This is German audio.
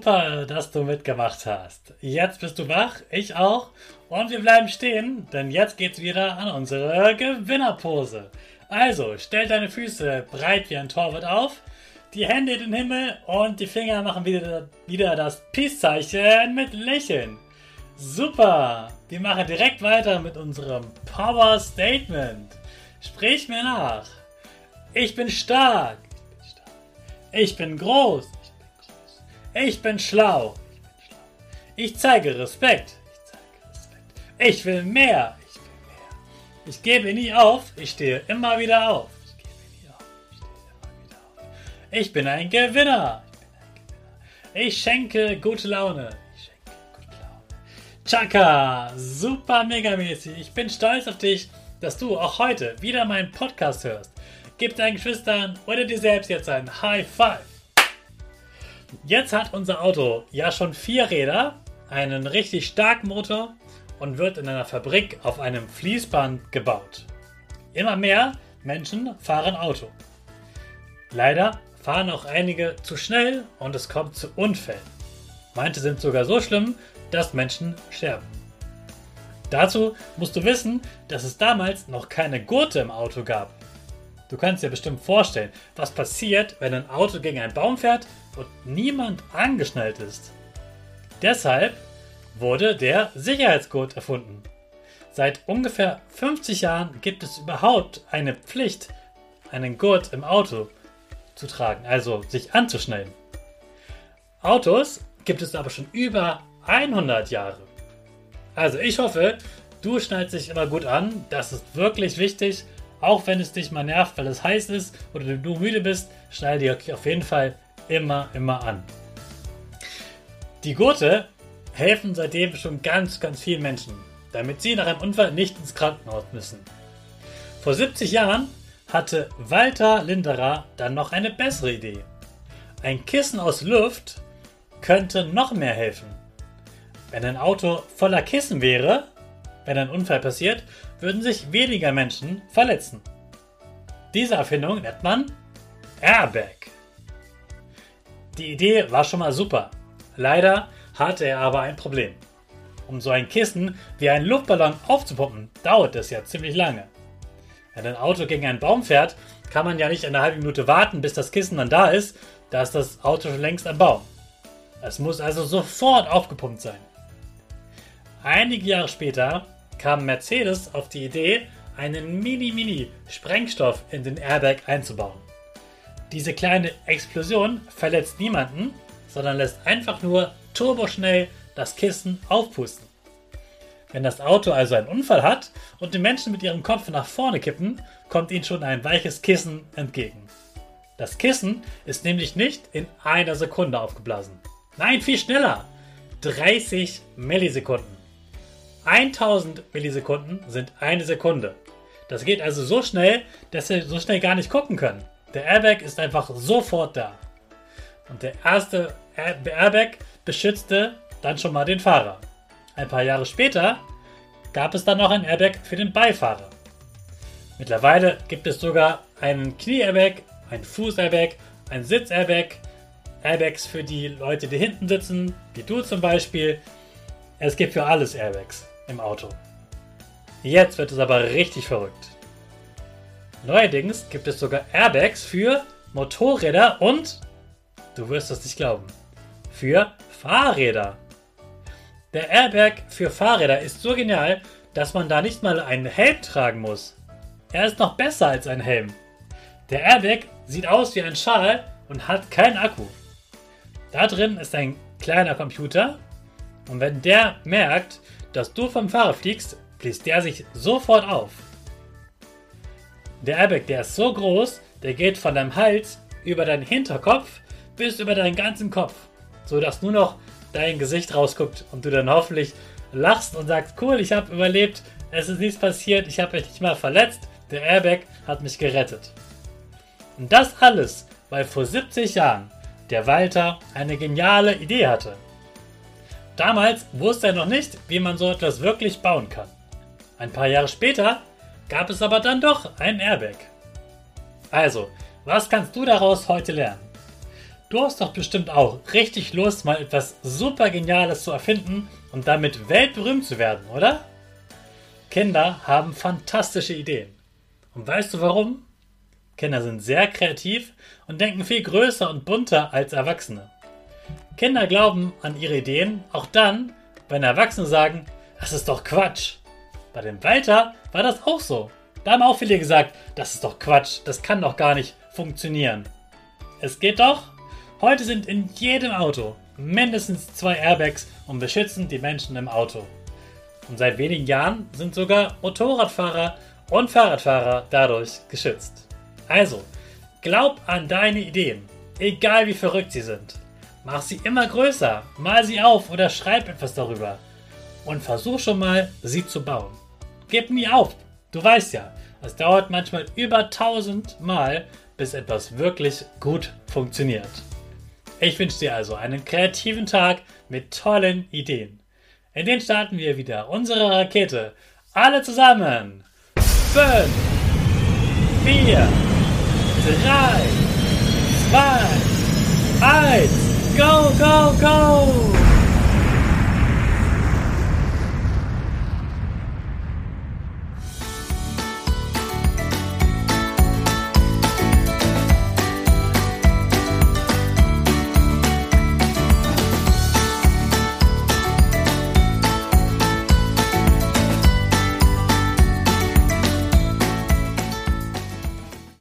Super, dass du mitgemacht hast. Jetzt bist du wach, ich auch. Und wir bleiben stehen, denn jetzt geht's wieder an unsere Gewinnerpose. Also, stell deine Füße breit wie ein Torwart auf, die Hände in den Himmel und die Finger machen wieder, wieder das Peace-Zeichen mit Lächeln. Super! Wir machen direkt weiter mit unserem Power Statement. Sprich mir nach. Ich bin stark. Ich bin groß. Ich bin schlau. Ich zeige Respekt. Ich will mehr. Ich will mehr. Ich gebe nie auf. Ich stehe immer wieder auf. Ich bin ein Gewinner. Ich schenke gute Laune. Chaka, super megamäßig. Ich bin stolz auf dich, dass du auch heute wieder meinen Podcast hörst. Gib deinen Geschwistern oder dir selbst jetzt ein High Five. Jetzt hat unser Auto ja schon vier Räder, einen richtig starken Motor und wird in einer Fabrik auf einem Fließband gebaut. Immer mehr Menschen fahren Auto. Leider fahren auch einige zu schnell und es kommt zu Unfällen. Manche sind sogar so schlimm, dass Menschen sterben. Dazu musst du wissen, dass es damals noch keine Gurte im Auto gab. Du kannst dir bestimmt vorstellen, was passiert, wenn ein Auto gegen einen Baum fährt und niemand angeschnallt ist. Deshalb wurde der Sicherheitsgurt erfunden. Seit ungefähr 50 Jahren gibt es überhaupt eine Pflicht, einen Gurt im Auto zu tragen, also sich anzuschnallen. Autos gibt es aber schon über 100 Jahre. Also ich hoffe, du schnallst dich immer gut an. Das ist wirklich wichtig. Auch wenn es dich mal nervt, weil es heiß ist oder du müde bist, schnall dir auf jeden Fall immer, immer an. Die Gurte helfen seitdem schon ganz, ganz vielen Menschen, damit sie nach einem Unfall nicht ins Krankenhaus müssen. Vor 70 Jahren hatte Walter Linderer dann noch eine bessere Idee. Ein Kissen aus Luft könnte noch mehr helfen. Wenn ein Auto voller Kissen wäre, wenn ein Unfall passiert, würden sich weniger Menschen verletzen. Diese Erfindung nennt man Airbag. Die Idee war schon mal super. Leider hatte er aber ein Problem. Um so ein Kissen wie ein Luftballon aufzupumpen, dauert es ja ziemlich lange. Wenn ein Auto gegen einen Baum fährt, kann man ja nicht eine halbe Minute warten, bis das Kissen dann da ist. Da ist das Auto schon längst am Baum. Es muss also sofort aufgepumpt sein. Einige Jahre später kam Mercedes auf die Idee, einen Mini-Mini-Sprengstoff in den Airbag einzubauen. Diese kleine Explosion verletzt niemanden, sondern lässt einfach nur turboschnell das Kissen aufpusten. Wenn das Auto also einen Unfall hat und die Menschen mit ihrem Kopf nach vorne kippen, kommt ihnen schon ein weiches Kissen entgegen. Das Kissen ist nämlich nicht in einer Sekunde aufgeblasen. Nein, viel schneller. 30 Millisekunden. 1000 Millisekunden sind eine Sekunde. Das geht also so schnell, dass wir so schnell gar nicht gucken können. Der Airbag ist einfach sofort da. Und der erste Airbag beschützte dann schon mal den Fahrer. Ein paar Jahre später gab es dann noch ein Airbag für den Beifahrer. Mittlerweile gibt es sogar einen Knie-Airbag, einen Fuß-Airbag, einen Sitz-Airbag Airbags für die Leute, die hinten sitzen, wie du zum Beispiel. Es gibt für alles Airbags im Auto. Jetzt wird es aber richtig verrückt. Neuerdings gibt es sogar Airbags für Motorräder und, du wirst es nicht glauben, für Fahrräder. Der Airbag für Fahrräder ist so genial, dass man da nicht mal einen Helm tragen muss. Er ist noch besser als ein Helm. Der Airbag sieht aus wie ein Schal und hat keinen Akku. Da drin ist ein kleiner Computer und wenn der merkt, dass du vom Fahrer fliegst, bläst der sich sofort auf. Der Airbag, der ist so groß, der geht von deinem Hals über deinen Hinterkopf bis über deinen ganzen Kopf, so dass nur noch dein Gesicht rausguckt und du dann hoffentlich lachst und sagst, cool, ich habe überlebt, es ist nichts passiert, ich habe mich nicht mal verletzt, der Airbag hat mich gerettet. Und das alles, weil vor 70 Jahren der Walter eine geniale Idee hatte. Damals wusste er noch nicht, wie man so etwas wirklich bauen kann. Ein paar Jahre später gab es aber dann doch einen Airbag. Also, was kannst du daraus heute lernen? Du hast doch bestimmt auch richtig Lust, mal etwas super Geniales zu erfinden und damit weltberühmt zu werden, oder? Kinder haben fantastische Ideen. Und weißt du warum? Kinder sind sehr kreativ und denken viel größer und bunter als Erwachsene. Kinder glauben an ihre Ideen auch dann, wenn Erwachsene sagen, das ist doch Quatsch. Bei dem Walter war das auch so. Da haben auch viele gesagt, das ist doch Quatsch, das kann doch gar nicht funktionieren. Es geht doch. Heute sind in jedem Auto mindestens zwei Airbags und beschützen die Menschen im Auto. Und seit wenigen Jahren sind sogar Motorradfahrer und Fahrradfahrer dadurch geschützt. Also, glaub an deine Ideen, egal wie verrückt sie sind. Mach sie immer größer, mal sie auf oder schreib etwas darüber. Und versuch schon mal, sie zu bauen. Gib nie auf, du weißt ja, es dauert manchmal über 1000 Mal, bis etwas wirklich gut funktioniert. Ich wünsche dir also einen kreativen Tag mit tollen Ideen. In den starten wir wieder unsere Rakete. Alle zusammen. 5, 4, 3, 2, 1, go, go, go!